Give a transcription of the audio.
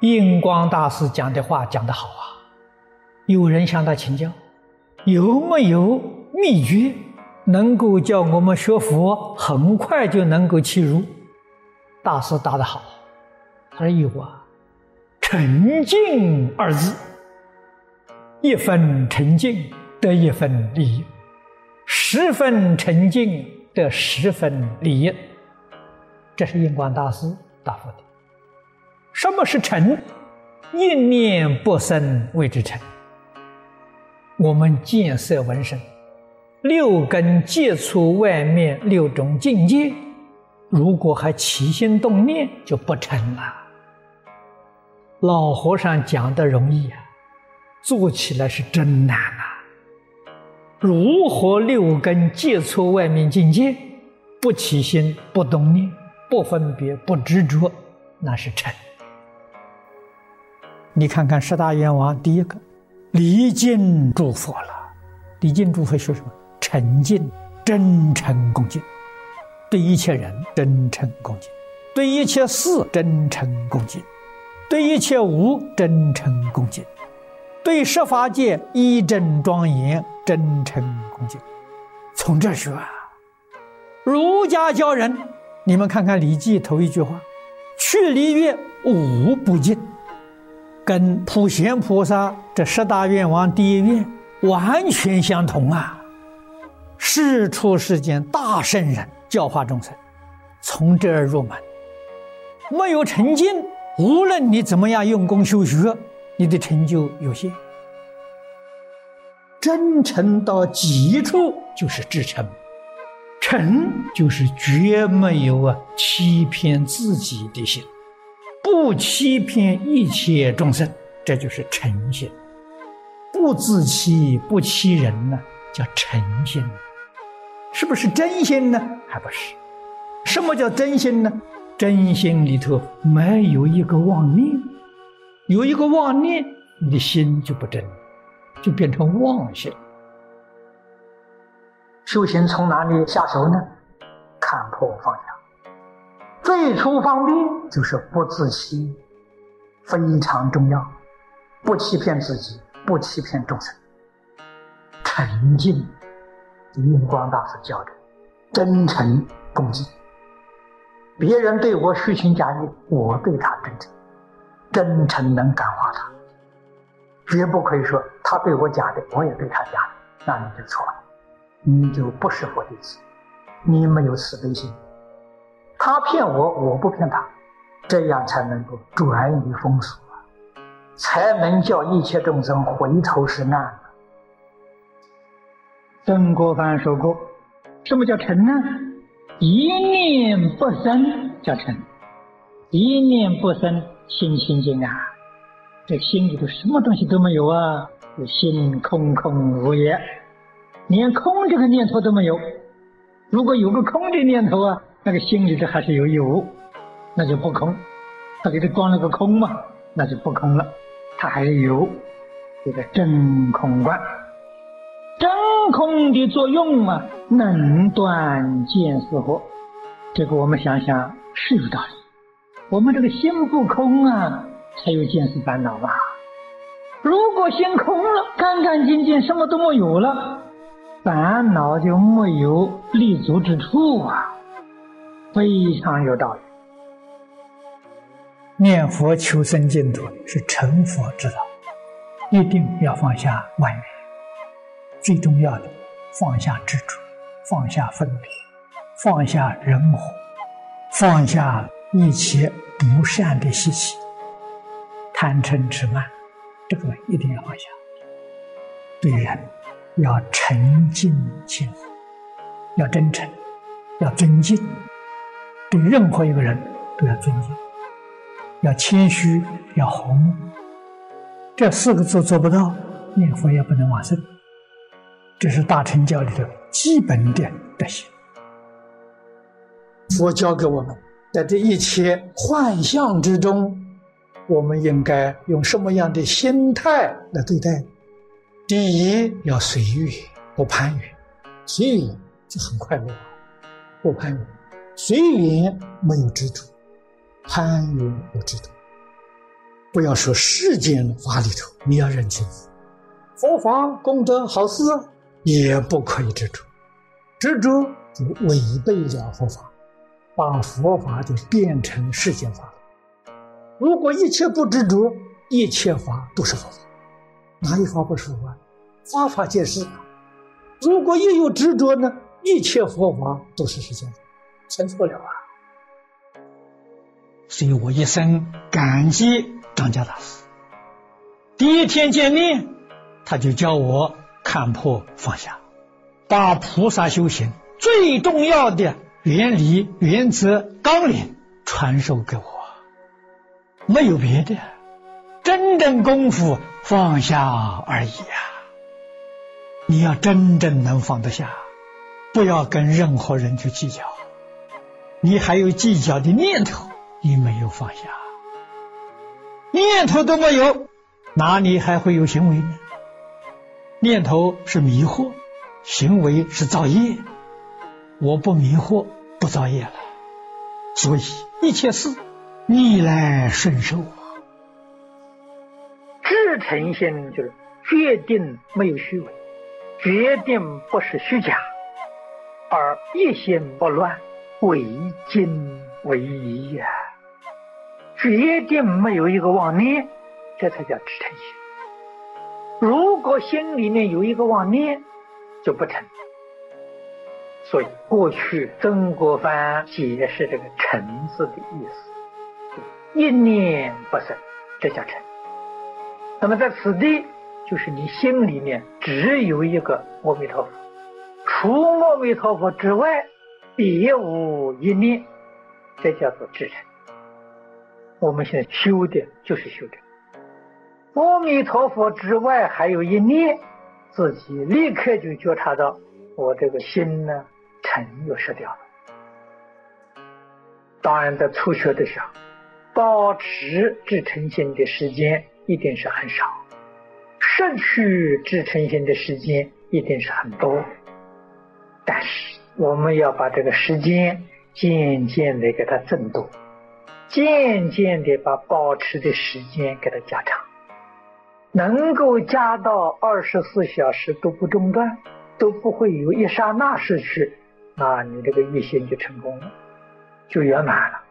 应光大师讲的话讲得好啊，有人向他请教有没有秘诀能够叫我们学佛，很快就能够切入。大师答得好，他说有啊，沉静二字，一分沉静得一分利益，十分沉静得十分利益。这是印光大师答复的。什么是沉？一念不生谓之沉。我们见色闻声，六根接触外面六种境界，如果还起心动念，就不成了。老和尚讲的容易啊，做起来是真难啊。如何六根接触外面境界，不起心、不动念、不分别、不执着，那是沉。你看看十大愿王，第一个礼敬诸佛了。礼敬诸佛说什么？诚敬、真诚恭敬，对一切人真诚恭敬，对一切事真诚恭敬，对一切物真诚恭敬，对十法界一真庄严真诚恭敬。从这说啊，儒家教人，你们看看《礼记》头一句话：“去礼乐，无不敬。”跟普贤菩萨这十大愿王第一愿完全相同啊！世出世间大圣人教化众生，从这儿入门，没有成经，无论你怎么样用功修学，你的成就有限。真诚到极处就是至诚，诚就是绝没有啊欺骗自己的心。不欺骗一切众生，这就是诚心；不自欺，不欺人呢，叫诚心。是不是真心呢？还不是。什么叫真心呢？真心里头没有一个妄念，有一个妄念，你的心就不真，就变成妄心。修行从哪里下手呢？看破放下。最初方便就是不自欺，非常重要。不欺骗自己，不欺骗众生。沉静，印光大师教的，真诚恭敬。别人对我虚情假意，我对他真诚，真诚能感化他。绝不可以说他对我假的，我也对他假的，那你就错了，你就不是佛弟子，你没有慈悲心。他骗我，我不骗他，这样才能够转移风俗啊才能叫一切众生回头是岸。曾国藩说过：“什么叫成呢？一念不生叫成，一念不生心清净啊！这心里头什么东西都没有啊，这心空空如也，连空这个念头都没有。如果有个空的念头啊。”那个心里头还是有有，那就不空。他给他装了个空嘛，那就不空了。他还是有，这个真空观，真空的作用嘛，能断见思惑。这个我们想想是有道理。我们这个心不空啊，才有见思烦恼吧？如果心空了，干干净净，什么都没有了，烦恼就没有立足之处啊。非常有道理。念佛求生净土是成佛之道，一定要放下外面。最重要的，放下执着，放下分别，放下人我，放下一切不善的习气，贪嗔痴慢，这个一定要放下。对人要诚敬心，要真诚，要尊敬。对任何一个人都要尊敬，要谦虚，要和睦。这四个字做不到，念佛也不能往生。这是大乘教里的基本的德行。佛教给我们，在这一切幻象之中，我们应该用什么样的心态来对待？第一，要随缘，不攀缘，随缘就很快乐，不攀缘。随缘没有执着，攀缘有执着。不要说世间法里头，你要认清。佛法功德好事，也不可以执着，执着就违背了佛法，把佛法就变成世间法了。如果一切不执着，一切法都是佛法，哪一法不是佛法？法法皆是。如果一有执着呢，一切佛法都是世间法，成错了啊！所以我一生感激张家大师。第一天见面，他就教我看破放下，把菩萨修行最重要的原理、原则、纲领传授给我。没有别的，真正功夫放下而已呀！你要真正能放得下，不要跟任何人去计较。你还有计较的念头，你没有放下，念头都没有，哪里还会有行为呢？念头是迷惑，行为是造业。我不迷惑，不造业了，所以一切事。逆来顺受，诚心就是决定没有虚伪，决定不是虚假，而一心不乱，为精为一呀。决定没有一个妄念，这才叫至诚心。如果心里面有一个妄念，就不成。所以过去曾国藩解释这个“诚”字的意思。一念不生，这叫成。那么在此地，就是你心里面只有一个阿弥陀佛，除阿弥陀佛之外，别无一念，这叫做至诚。我们现在修的就是修的，阿弥陀佛之外还有一念，自己立刻就觉察到，我这个心呢，诚又失掉了。当然，在初学的时候。保持至诚心的时间一定是很少，失去至诚心的时间一定是很多。但是我们要把这个时间渐渐的给它增多，渐渐的把保持的时间给它加长，能够加到二十四小时都不中断，都不会有一刹那失去，那你这个一心就成功了，就圆满了。